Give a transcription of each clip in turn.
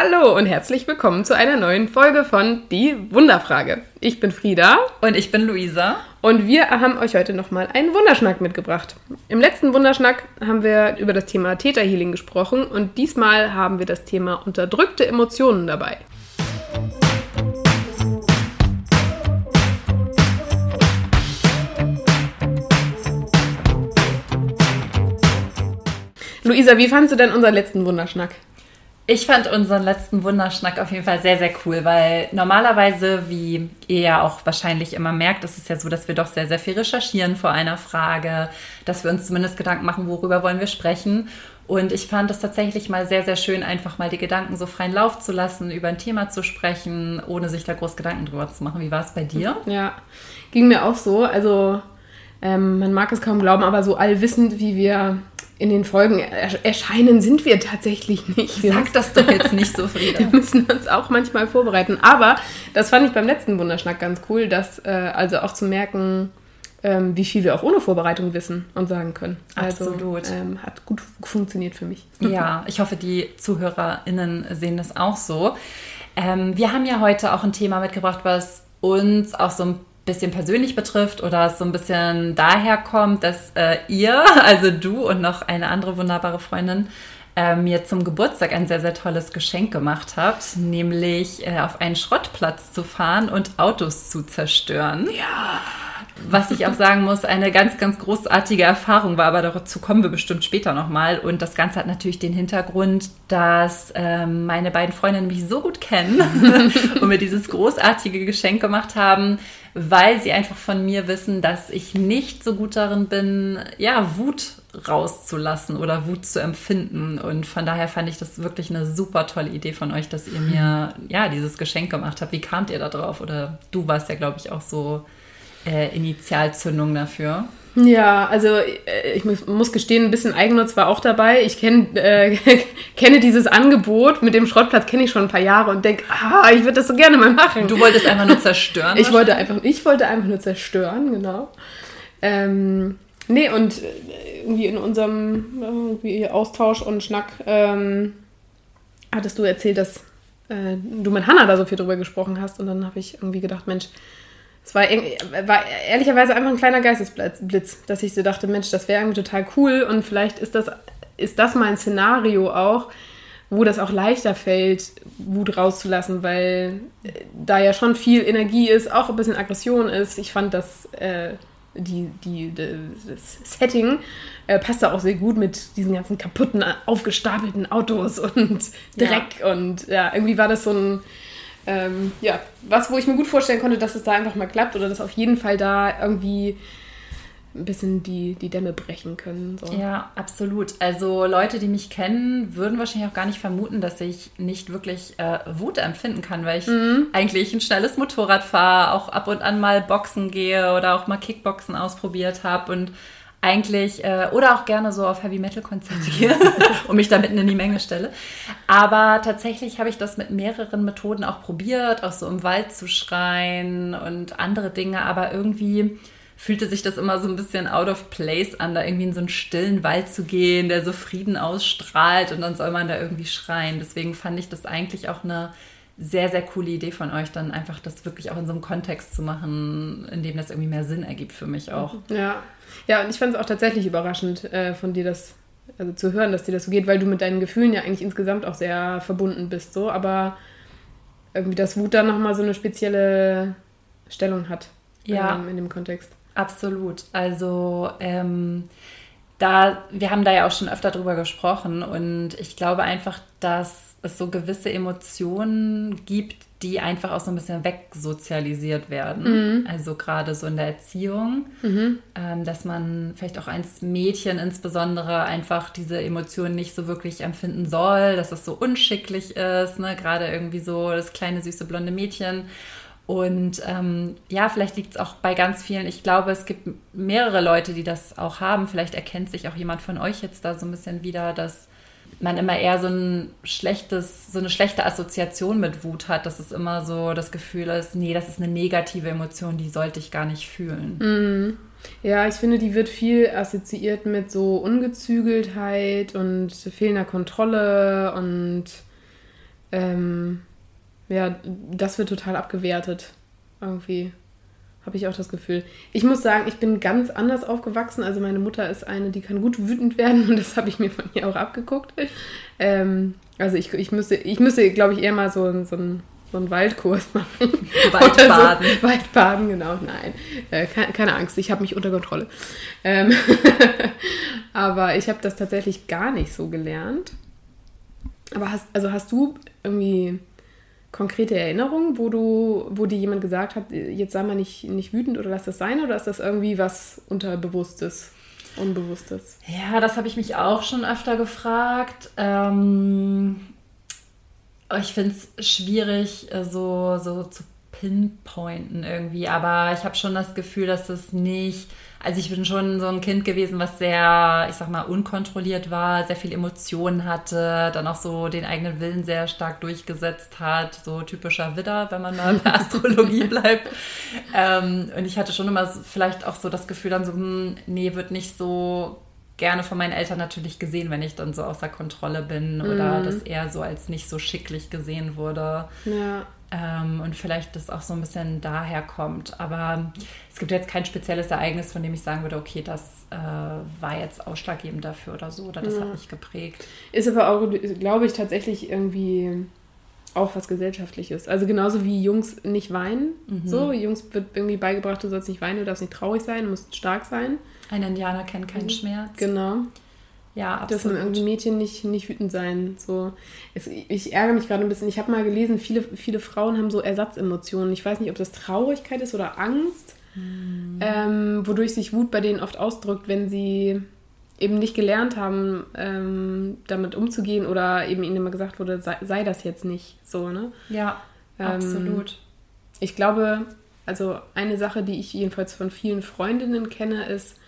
Hallo und herzlich willkommen zu einer neuen Folge von Die Wunderfrage. Ich bin Frieda. Und ich bin Luisa. Und wir haben euch heute nochmal einen Wunderschnack mitgebracht. Im letzten Wunderschnack haben wir über das Thema Täterhealing gesprochen und diesmal haben wir das Thema unterdrückte Emotionen dabei. Luisa, wie fandest du denn unseren letzten Wunderschnack? Ich fand unseren letzten Wunderschnack auf jeden Fall sehr, sehr cool, weil normalerweise, wie ihr ja auch wahrscheinlich immer merkt, ist es ja so, dass wir doch sehr, sehr viel recherchieren vor einer Frage, dass wir uns zumindest Gedanken machen, worüber wollen wir sprechen. Und ich fand es tatsächlich mal sehr, sehr schön, einfach mal die Gedanken so freien Lauf zu lassen, über ein Thema zu sprechen, ohne sich da groß Gedanken drüber zu machen. Wie war es bei dir? Ja, ging mir auch so. Also ähm, man mag es kaum glauben, aber so allwissend, wie wir in den Folgen erscheinen, sind wir tatsächlich nicht. Wir Sag das doch jetzt nicht so, Frieda. wir müssen uns auch manchmal vorbereiten. Aber das fand ich beim letzten Wunderschnack ganz cool, dass äh, also auch zu merken, ähm, wie viel wir auch ohne Vorbereitung wissen und sagen können. Also, Absolut. Ähm, hat gut funktioniert für mich. Ja, ich hoffe, die ZuhörerInnen sehen das auch so. Ähm, wir haben ja heute auch ein Thema mitgebracht, was uns auch so ein bisschen persönlich betrifft oder es so ein bisschen daher kommt, dass äh, ihr, also du und noch eine andere wunderbare Freundin, äh, mir zum Geburtstag ein sehr, sehr tolles Geschenk gemacht habt, nämlich äh, auf einen Schrottplatz zu fahren und Autos zu zerstören. Ja. Was ich auch sagen muss, eine ganz, ganz großartige Erfahrung war, aber dazu kommen wir bestimmt später nochmal. Und das Ganze hat natürlich den Hintergrund, dass ähm, meine beiden Freundinnen mich so gut kennen und mir dieses großartige Geschenk gemacht haben, weil sie einfach von mir wissen, dass ich nicht so gut darin bin, ja, Wut rauszulassen oder Wut zu empfinden. Und von daher fand ich das wirklich eine super tolle Idee von euch, dass ihr mir ja dieses Geschenk gemacht habt. Wie kamt ihr da drauf? Oder du warst ja, glaube ich, auch so äh, Initialzündung dafür. Ja, also äh, ich muss gestehen, ein bisschen Eigennutz war auch dabei. Ich kenn, äh, kenne dieses Angebot mit dem Schrottplatz, kenne ich schon ein paar Jahre und denke, ah, ich würde das so gerne mal machen. Du wolltest einfach nur zerstören? ich, wollte einfach, ich wollte einfach nur zerstören, genau. Ähm, nee, und äh, irgendwie in unserem irgendwie Austausch und Schnack ähm, hattest du erzählt, dass äh, du mit Hannah da so viel drüber gesprochen hast und dann habe ich irgendwie gedacht, Mensch, es war, war, ehrlicherweise einfach ein kleiner Geistesblitz, dass ich so dachte, Mensch, das wäre irgendwie total cool und vielleicht ist das, ist das mein Szenario auch, wo das auch leichter fällt, Wut rauszulassen, weil da ja schon viel Energie ist, auch ein bisschen Aggression ist. Ich fand das, äh, die, die, das Setting äh, passte auch sehr gut mit diesen ganzen kaputten, aufgestapelten Autos und Dreck ja. und ja, irgendwie war das so ein ähm, ja, was, wo ich mir gut vorstellen konnte, dass es da einfach mal klappt oder dass auf jeden Fall da irgendwie ein bisschen die, die Dämme brechen können. So. Ja, absolut. Also Leute, die mich kennen, würden wahrscheinlich auch gar nicht vermuten, dass ich nicht wirklich äh, Wut empfinden kann, weil ich mhm. eigentlich ein schnelles Motorrad fahre, auch ab und an mal Boxen gehe oder auch mal Kickboxen ausprobiert habe und eigentlich äh, oder auch gerne so auf Heavy Metal Konzerte und mich da mitten in die Menge stelle. Aber tatsächlich habe ich das mit mehreren Methoden auch probiert, auch so im Wald zu schreien und andere Dinge, aber irgendwie fühlte sich das immer so ein bisschen out of place an, da irgendwie in so einen stillen Wald zu gehen, der so Frieden ausstrahlt und dann soll man da irgendwie schreien. Deswegen fand ich das eigentlich auch eine sehr, sehr coole Idee von euch, dann einfach das wirklich auch in so einem Kontext zu machen, in dem das irgendwie mehr Sinn ergibt für mich auch. Ja, ja, und ich fand es auch tatsächlich überraschend äh, von dir, das also zu hören, dass dir das so geht, weil du mit deinen Gefühlen ja eigentlich insgesamt auch sehr verbunden bist, so, aber irgendwie das Wut dann nochmal so eine spezielle Stellung hat ja, ähm, in dem Kontext. Absolut. Also ähm, da, wir haben da ja auch schon öfter drüber gesprochen und ich glaube einfach, dass es so gewisse Emotionen gibt, die einfach auch so ein bisschen wegsozialisiert werden. Mhm. Also gerade so in der Erziehung, mhm. ähm, dass man vielleicht auch als Mädchen insbesondere einfach diese Emotionen nicht so wirklich empfinden soll, dass es so unschicklich ist, ne? gerade irgendwie so das kleine süße blonde Mädchen. Und ähm, ja, vielleicht liegt es auch bei ganz vielen. Ich glaube, es gibt mehrere Leute, die das auch haben. Vielleicht erkennt sich auch jemand von euch jetzt da so ein bisschen wieder, dass man immer eher so ein schlechtes, so eine schlechte Assoziation mit Wut hat, dass es immer so das Gefühl ist, nee, das ist eine negative Emotion, die sollte ich gar nicht fühlen. Mhm. Ja, ich finde, die wird viel assoziiert mit so Ungezügeltheit und fehlender Kontrolle und ähm, ja, das wird total abgewertet. Irgendwie habe ich auch das Gefühl. Ich muss sagen, ich bin ganz anders aufgewachsen. Also meine Mutter ist eine, die kann gut wütend werden und das habe ich mir von ihr auch abgeguckt. Ähm, also ich, ich müsste, ich müsste, glaube ich, eher mal so, so ein so einen Waldkurs machen. Waldbaden. So. Waldbaden, genau. Nein, äh, keine, keine, Angst, ich habe mich unter Kontrolle. Ähm Aber ich habe das tatsächlich gar nicht so gelernt. Aber hast, also hast du irgendwie konkrete Erinnerungen, wo du, wo dir jemand gesagt hat, jetzt sei mal nicht, nicht wütend oder lass das sein, oder ist das irgendwie was Unterbewusstes, Unbewusstes? Ja, das habe ich mich auch schon öfter gefragt. Ähm, ich finde es schwierig, äh, so, so zu pinpointen irgendwie, aber ich habe schon das Gefühl, dass es nicht also ich bin schon so ein Kind gewesen, was sehr, ich sag mal, unkontrolliert war, sehr viel Emotionen hatte, dann auch so den eigenen Willen sehr stark durchgesetzt hat, so typischer Widder, wenn man mal in der Astrologie bleibt. Ähm, und ich hatte schon immer vielleicht auch so das Gefühl dann so, hm, nee, wird nicht so gerne von meinen Eltern natürlich gesehen, wenn ich dann so außer Kontrolle bin oder mhm. das eher so als nicht so schicklich gesehen wurde. Ja. Ähm, und vielleicht das auch so ein bisschen daher kommt. Aber es gibt jetzt kein spezielles Ereignis, von dem ich sagen würde, okay, das äh, war jetzt ausschlaggebend dafür oder so, oder das ja. hat mich geprägt. Ist aber auch, glaube ich, tatsächlich irgendwie auch was Gesellschaftliches. Also genauso wie Jungs nicht weinen. Mhm. So, Jungs wird irgendwie beigebracht, du sollst nicht weinen, du darfst nicht traurig sein, du musst stark sein. Ein Indianer kennt keinen mhm. Schmerz. Genau. Ja, absolut. Dürfen irgendwie Mädchen nicht, nicht wütend sein. So. Es, ich ärgere mich gerade ein bisschen. Ich habe mal gelesen, viele, viele Frauen haben so Ersatzemotionen. Ich weiß nicht, ob das Traurigkeit ist oder Angst, hm. ähm, wodurch sich Wut bei denen oft ausdrückt, wenn sie eben nicht gelernt haben, ähm, damit umzugehen oder eben ihnen immer gesagt wurde, sei, sei das jetzt nicht so, ne? Ja, ähm, absolut. Ich glaube, also eine Sache, die ich jedenfalls von vielen Freundinnen kenne, ist,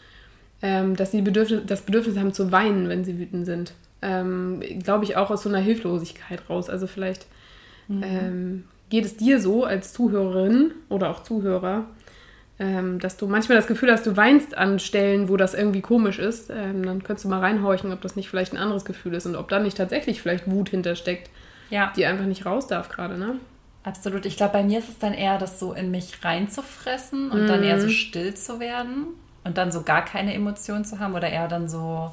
ähm, dass sie Bedürfnis, das Bedürfnis haben zu weinen, wenn sie wütend sind. Ähm, Glaube ich auch aus so einer Hilflosigkeit raus. Also vielleicht mhm. ähm, geht es dir so als Zuhörerin oder auch Zuhörer, ähm, dass du manchmal das Gefühl hast, du weinst an Stellen, wo das irgendwie komisch ist. Ähm, dann könntest du mal reinhorchen, ob das nicht vielleicht ein anderes Gefühl ist und ob da nicht tatsächlich vielleicht Wut hintersteckt, ja. die einfach nicht raus darf gerade, ne? Absolut. Ich glaube, bei mir ist es dann eher, das so in mich reinzufressen und mhm. dann eher so still zu werden und dann so gar keine Emotionen zu haben oder eher dann so,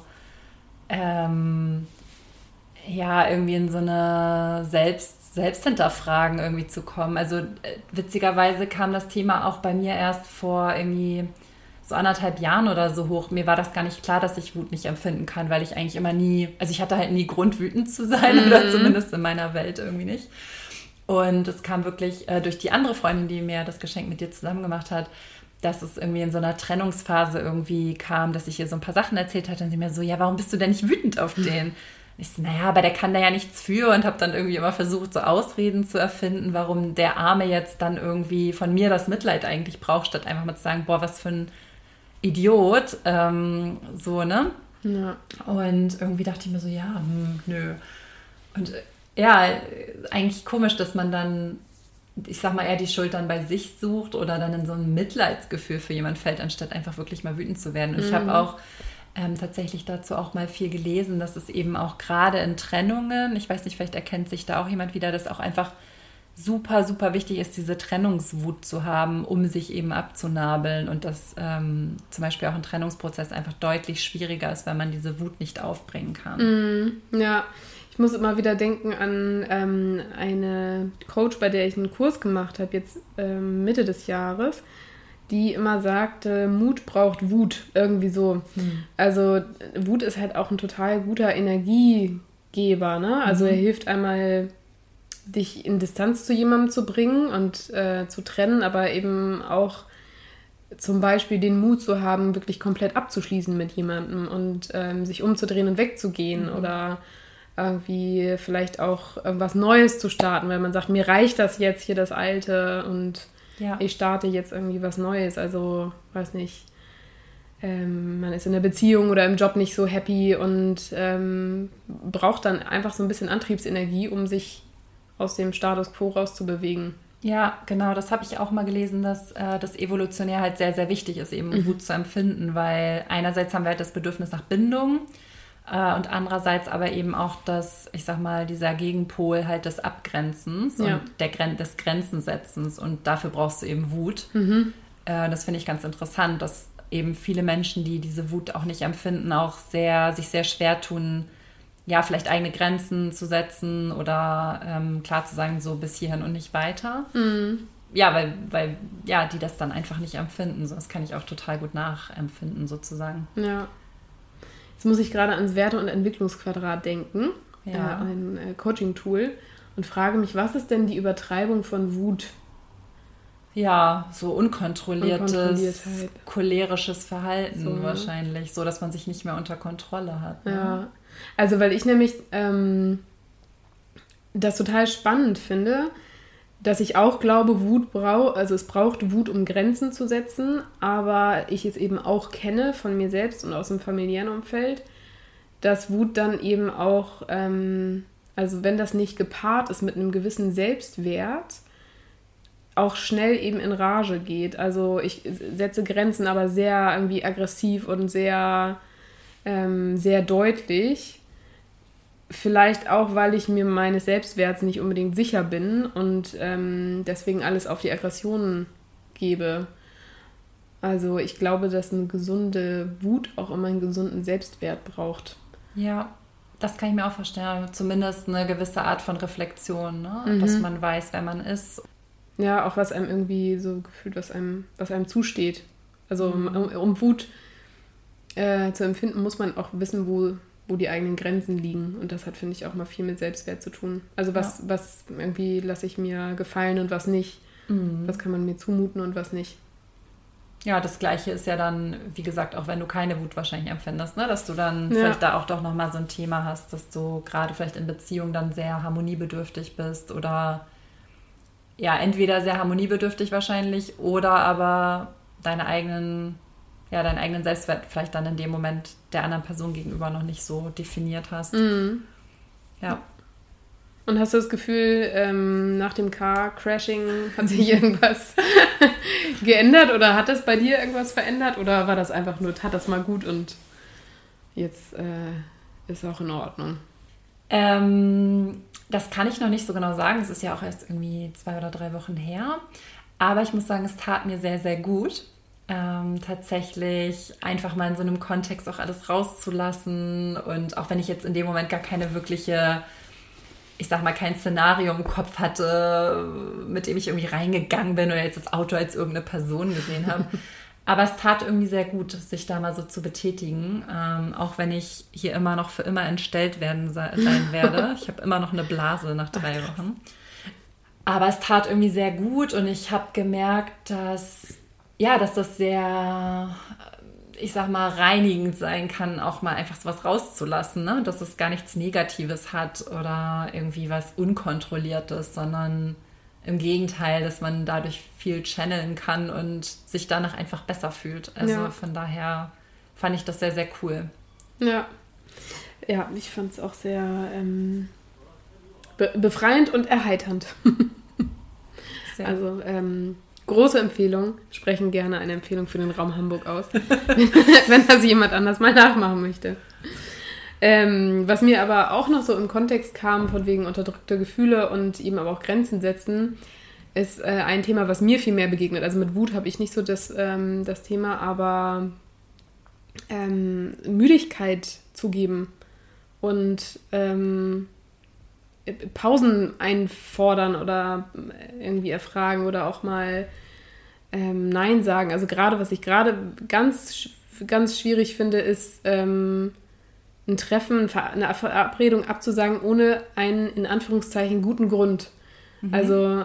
ähm, ja, irgendwie in so eine Selbst, Selbsthinterfragen irgendwie zu kommen. Also äh, witzigerweise kam das Thema auch bei mir erst vor irgendwie so anderthalb Jahren oder so hoch. Mir war das gar nicht klar, dass ich Wut nicht empfinden kann, weil ich eigentlich immer nie, also ich hatte halt nie Grund, wütend zu sein mhm. oder zumindest in meiner Welt irgendwie nicht. Und es kam wirklich äh, durch die andere Freundin, die mir das Geschenk mit dir zusammen gemacht hat, dass es irgendwie in so einer Trennungsphase irgendwie kam, dass ich ihr so ein paar Sachen erzählt hatte und sie mir so, ja, warum bist du denn nicht wütend auf den? Ich so, naja, aber der kann da ja nichts für und habe dann irgendwie immer versucht, so Ausreden zu erfinden, warum der Arme jetzt dann irgendwie von mir das Mitleid eigentlich braucht, statt einfach mal zu sagen, boah, was für ein Idiot, ähm, so, ne? Ja. Und irgendwie dachte ich mir so, ja, hm, nö. Und äh, ja, eigentlich komisch, dass man dann ich sag mal, eher die Schuld dann bei sich sucht oder dann in so ein Mitleidsgefühl für jemanden fällt, anstatt einfach wirklich mal wütend zu werden. Und mhm. ich habe auch ähm, tatsächlich dazu auch mal viel gelesen, dass es eben auch gerade in Trennungen, ich weiß nicht, vielleicht erkennt sich da auch jemand wieder, dass auch einfach super, super wichtig ist, diese Trennungswut zu haben, um sich eben abzunabeln und dass ähm, zum Beispiel auch ein Trennungsprozess einfach deutlich schwieriger ist, wenn man diese Wut nicht aufbringen kann. Mm, ja, ich muss immer wieder denken an ähm, eine Coach, bei der ich einen Kurs gemacht habe, jetzt ähm, Mitte des Jahres, die immer sagte, Mut braucht Wut, irgendwie so. Mhm. Also Wut ist halt auch ein total guter Energiegeber, ne? Also mhm. er hilft einmal, dich in Distanz zu jemandem zu bringen und äh, zu trennen, aber eben auch zum Beispiel den Mut zu haben, wirklich komplett abzuschließen mit jemandem und ähm, sich umzudrehen und wegzugehen mhm. oder irgendwie vielleicht auch irgendwas Neues zu starten, weil man sagt, mir reicht das jetzt hier das Alte und ja. ich starte jetzt irgendwie was Neues. Also, weiß nicht, ähm, man ist in der Beziehung oder im Job nicht so happy und ähm, braucht dann einfach so ein bisschen Antriebsenergie, um sich aus dem Status quo rauszubewegen. Ja, genau, das habe ich auch mal gelesen, dass äh, das evolutionär halt sehr, sehr wichtig ist, eben mhm. Wut zu empfinden, weil einerseits haben wir halt das Bedürfnis nach Bindung Äh, und andererseits aber eben auch das, ich sag mal, dieser Gegenpol halt des Abgrenzens ja. und der, des Grenzensetzens. Und dafür brauchst du eben Wut. Mhm. Äh, das finde ich ganz interessant, dass eben viele Menschen, die diese Wut auch nicht empfinden, auch sehr, sich sehr schwer tun, ja, vielleicht eigene Grenzen zu setzen oder ähm, klar zu sagen, so bis hierhin und nicht weiter. Mhm. Ja, weil, weil, ja, die das dann einfach nicht empfinden. Das kann ich auch total gut nachempfinden, sozusagen. Ja. Jetzt muss ich gerade ans Werte- und Entwicklungsquadrat denken, ja. äh, ein äh, Coaching-Tool, und frage mich, was ist denn die Übertreibung von Wut? Ja, so unkontrolliertes, cholerisches Verhalten so, ne? wahrscheinlich, so dass man sich nicht mehr unter Kontrolle hat. Ne? Ja, also weil ich nämlich ähm, das total spannend finde, dass ich auch glaube, Wut braucht, also es braucht Wut, um Grenzen zu setzen, aber ich es eben auch kenne von mir selbst und aus dem familiären Umfeld, dass Wut dann eben auch, ähm, also wenn das nicht gepaart ist mit einem gewissen Selbstwert, auch schnell eben in Rage geht. Also ich setze Grenzen, aber sehr irgendwie aggressiv und sehr, ähm, sehr deutlich. Vielleicht auch, weil ich mir meines Selbstwerts nicht unbedingt sicher bin und ähm, deswegen alles auf die Aggressionen gebe. Also ich glaube, dass eine gesunde Wut auch immer einen gesunden Selbstwert braucht. Ja, das kann ich mir auch vorstellen. Zumindest eine gewisse Art von Reflexion, ne? Mhm. dass man weiß, wer man ist ja, auch was einem irgendwie so gefühlt, was einem, was einem zusteht. Also mhm. um, um, Wut äh, zu empfinden, muss man auch wissen, wo, wo die eigenen Grenzen liegen. Und das hat, finde ich, auch mal viel mit Selbstwert zu tun. Also was, ja. was irgendwie lasse ich mir gefallen und was nicht. Mhm. Was kann man mir zumuten und was nicht. Ja, das Gleiche ist ja dann, wie gesagt, auch wenn du keine Wut wahrscheinlich empfindest, ne? dass du dann ja. vielleicht da auch doch nochmal so ein Thema hast, dass du gerade vielleicht in Beziehungen dann sehr harmoniebedürftig bist oder ja, entweder sehr harmoniebedürftig wahrscheinlich oder aber deine eigenen, ja, deinen eigenen Selbstwert vielleicht dann in dem Moment der anderen Person gegenüber noch nicht so definiert hast. Mhm. Ja. Und hast du das Gefühl, ähm, nach dem Car-Crashing hat sich irgendwas geändert oder hat das bei dir irgendwas verändert oder war das einfach nur, tat das mal gut und jetzt äh, ist auch in Ordnung? Ähm, das kann ich noch nicht so genau sagen. Es ist ja auch erst irgendwie zwei oder drei Wochen her. Aber ich muss sagen, es tat mir sehr, sehr gut. Ähm, tatsächlich einfach mal in so einem Kontext auch alles rauszulassen. Und auch wenn ich jetzt in dem Moment gar keine wirkliche, ich sag mal, kein Szenario im Kopf hatte, mit dem ich irgendwie reingegangen bin oder jetzt das Auto als irgendeine Person gesehen habe. Aber es tat irgendwie sehr gut, sich da mal so zu betätigen, ähm, auch wenn ich hier immer noch für immer entstellt werden sein werde. Ich habe immer noch eine Blase nach drei Wochen. Aber es tat irgendwie sehr gut und ich habe gemerkt, dass ja, dass das sehr, ich sag mal, reinigend sein kann, auch mal einfach sowas rauszulassen, ne? dass es gar nichts Negatives hat oder irgendwie was Unkontrolliertes, sondern im Gegenteil, dass man dadurch viel channeln kann und sich danach einfach besser fühlt. Also ja. von daher fand ich das sehr, sehr cool. Ja. Ja, ich fand es auch sehr ähm, be befreiend und erheiternd. also ähm, große Empfehlung. Sprechen gerne eine Empfehlung für den Raum Hamburg aus, wenn, das jemand anders mal nachmachen möchte. Ähm, was mir aber auch noch so im Kontext kam, von wegen unterdrückte Gefühle und eben aber auch Grenzen setzen, ist äh, ein Thema, was mir viel mehr begegnet. Also mit Wut habe ich nicht so das, ähm, das Thema, aber ähm, Müdigkeit zugeben und ähm, Pausen einfordern oder irgendwie erfragen oder auch mal ähm, Nein sagen. Also gerade, was ich gerade ganz, ganz schwierig finde, ist ähm, ein Treffen, eine Verabredung abzusagen, ohne einen in Anführungszeichen guten Grund. Mhm. Also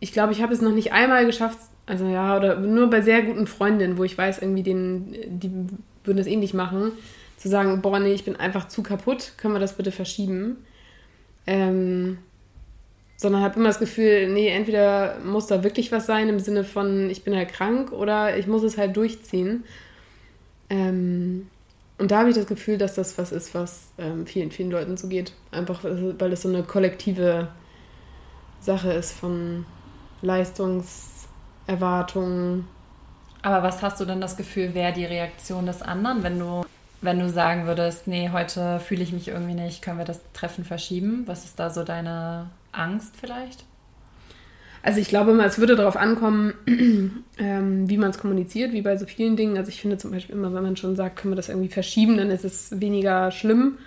ich glaube, ich habe es noch nicht einmal geschafft, also ja, oder nur bei sehr guten Freundinnen, wo ich weiß, irgendwie den, die würden das ähnlich machen, zu sagen, boah, nee, ich bin einfach zu kaputt, können wir das bitte verschieben? Ähm, sondern habe immer das Gefühl, nee, entweder muss da wirklich was sein im Sinne von, ich bin halt krank oder ich muss es halt durchziehen. Ähm, und da habe ich das Gefühl, dass das was ist, was ähm, vielen, vielen Leuten so geht. Einfach, weil es so eine kollektive Sache ist von Leistungserwartungen. Aber was hast du denn das Gefühl, wäre die Reaktion des anderen, wenn du wenn du sagen würdest, nee, heute fühle ich mich irgendwie nicht, können wir das Treffen verschieben? Was ist da so deine Angst vielleicht? Also ich glaube mal, es würde darauf ankommen, ähm, wie man es kommuniziert, wie bei so vielen Dingen. Also ich finde zum Beispiel immer, wenn man schon sagt, können wir das irgendwie verschieben, dann ist es weniger schlimm.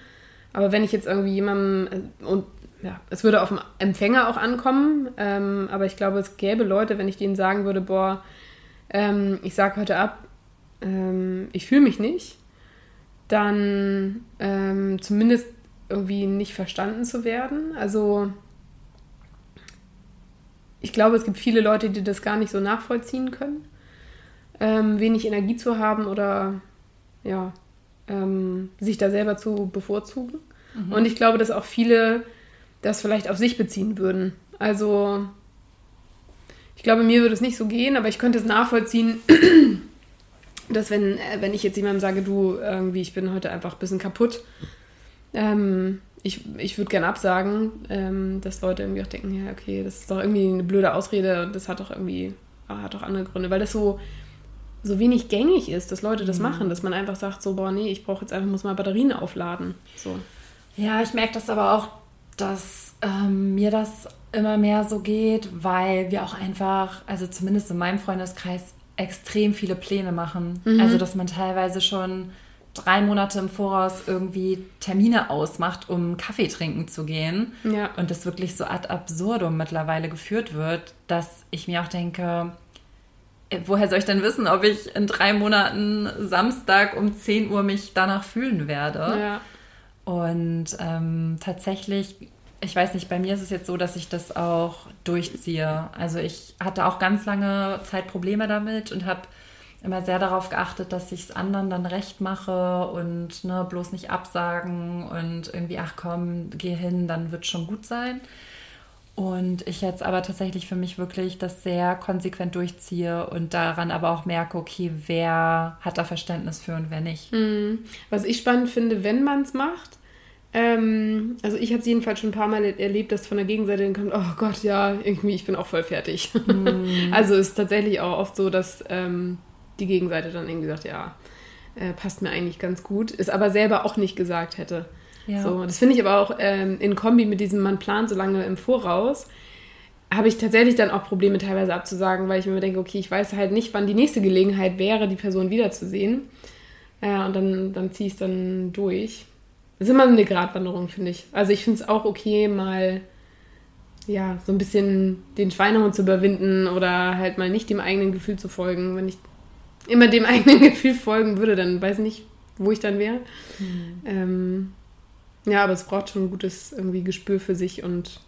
Aber wenn ich jetzt irgendwie jemandem, äh, und ja, es würde auf den Empfänger auch ankommen, ähm, aber ich glaube, es gäbe Leute, wenn ich denen sagen würde, boah, ähm, ich sage heute ab, ähm, ich fühle mich nicht, dann ähm, zumindest irgendwie nicht verstanden zu werden. Also ich glaube, es gibt viele Leute, die das gar nicht so nachvollziehen können. Ähm, wenig Energie zu haben oder ja, ähm, sich da selber zu bevorzugen. Mhm. Und ich glaube, dass auch viele das vielleicht auf sich beziehen würden. Also ich glaube, mir würde es nicht so gehen, aber ich könnte es nachvollziehen, dass wenn, äh, wenn ich jetzt jemandem sage, du, irgendwie, ich bin heute einfach ein bisschen kaputt, ähm, ich, ich würde gerne absagen, ähm, dass Leute irgendwie auch denken, ja, okay, das ist doch irgendwie eine blöde Ausrede und das hat doch irgendwie, ah, hat doch andere Gründe, weil das so, so wenig gängig ist, dass Leute das mhm. machen, dass man einfach sagt, so, boah, nee, ich brauche jetzt einfach, muss mal Batterien aufladen. So. Ja, ich merke das aber auch, dass ähm, mir das immer mehr so geht, weil wir auch einfach, also zumindest in meinem Freundeskreis, extrem viele Pläne machen. Mhm. Also, dass man teilweise schon drei Monate im Voraus irgendwie Termine ausmacht, um Kaffee trinken zu gehen. Ja. Und das wirklich so ad absurdum mittlerweile geführt wird, dass ich mir auch denke, äh, woher soll ich denn wissen, ob ich in drei Monaten Samstag um 10 Uhr mich danach fühlen werde? Ja. Und ähm, tatsächlich, ich weiß nicht, bei mir ist es jetzt so, dass ich das auch durchziehe. Also ich hatte auch ganz lange Zeit Probleme damit und habe immer sehr darauf geachtet, dass ich es anderen dann recht mache und ne, bloß nicht absagen und irgendwie, ach komm, geh hin, dann wird schon gut sein. Und ich jetzt aber tatsächlich für mich wirklich das sehr konsequent durchziehe und daran aber auch merke, okay, wer hat da Verständnis für und wer nicht. Mhm. Was ich spannend finde, wenn man es macht, ähm, also ich habe es jedenfalls schon ein paar Mal erlebt, dass von der Gegenseite dann kommt, oh Gott, ja, irgendwie, ich bin auch voll fertig. Mhm. also ist tatsächlich auch oft so, dass ähm, die Gegenseite dann irgendwie sagt, ja, äh, passt mir eigentlich ganz gut, ist aber selber auch nicht gesagt hätte. Ja. So, das finde ich aber auch ähm, in Kombi mit diesem, man plant so lange im Voraus, habe ich tatsächlich dann auch Probleme teilweise abzusagen, weil ich mir denke, okay, ich weiß halt nicht, wann die nächste Gelegenheit wäre, die Person wiederzusehen. Äh, und dann, dann ziehe ich es dann durch. Ist immer eine Gratwanderung, finde ich. Also ich finde es auch okay, mal ja, so ein bisschen den Schweinehund zu überwinden oder halt mal nicht dem eigenen Gefühl zu folgen. Wenn ich immer dem eigenen Gefühl folgen würde, dann weiß ich nicht, wo ich dann wäre. Mhm. Ähm, ja, aber es braucht schon ein gutes irgendwie Gespür für sich und,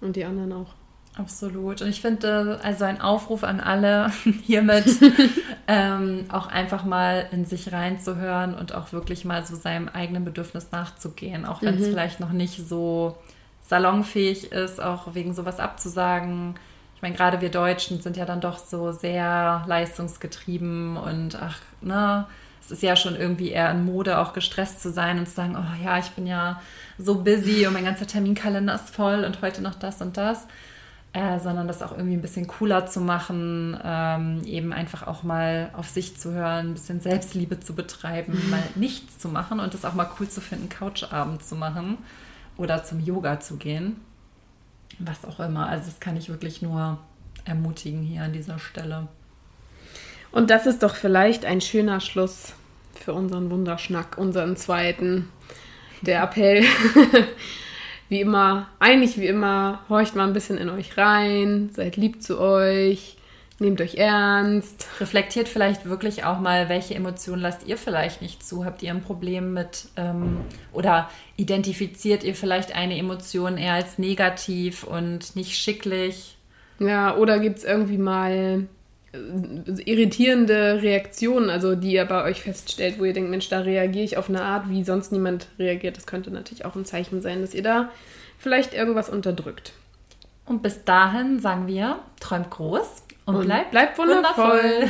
und die anderen auch. Absolut. Und ich finde, also ein Aufruf an alle hiermit, ähm, auch einfach mal in sich reinzuhören und auch wirklich mal so seinem eigenen Bedürfnis nachzugehen, auch wenn es mhm. vielleicht noch nicht so salonfähig ist, auch wegen sowas abzusagen ich meine, gerade wir Deutschen sind ja dann doch so sehr leistungsgetrieben und ach, ne, es ist ja schon irgendwie eher in Mode, auch gestresst zu sein und zu sagen, oh ja, ich bin ja so busy und mein ganzer Terminkalender ist voll und heute noch das und das. Äh, sondern das auch irgendwie ein bisschen cooler zu machen, ähm, eben einfach auch mal auf sich zu hören, ein bisschen Selbstliebe zu betreiben, mhm. mal nichts zu machen und es auch mal cool zu finden, Couchabend zu machen oder zum Yoga zu gehen was auch immer. Also das kann ich wirklich nur ermutigen hier an dieser Stelle. Und das ist doch vielleicht ein schöner Schluss für unseren Wunderschnack, unseren zweiten. Der Appell. wie immer, eigentlich wie immer, horcht mal ein bisschen in euch rein, seid lieb zu euch, Nehmt euch ernst. Reflektiert vielleicht wirklich auch mal, welche Emotionen lasst ihr vielleicht nicht zu? Habt ihr ein Problem mit ähm, oder identifiziert ihr vielleicht eine Emotion eher als negativ und nicht schicklich? Ja, oder gibt es irgendwie mal irritierende Reaktionen, also die ihr bei euch feststellt, wo ihr denkt, Mensch, da reagiere ich auf eine Art, wie sonst niemand reagiert. Das könnte natürlich auch ein Zeichen sein, dass ihr da vielleicht irgendwas unterdrückt. Und bis dahin sagen wir, träumt groß und, und bleibt, bleibt wundervoll. wundervoll.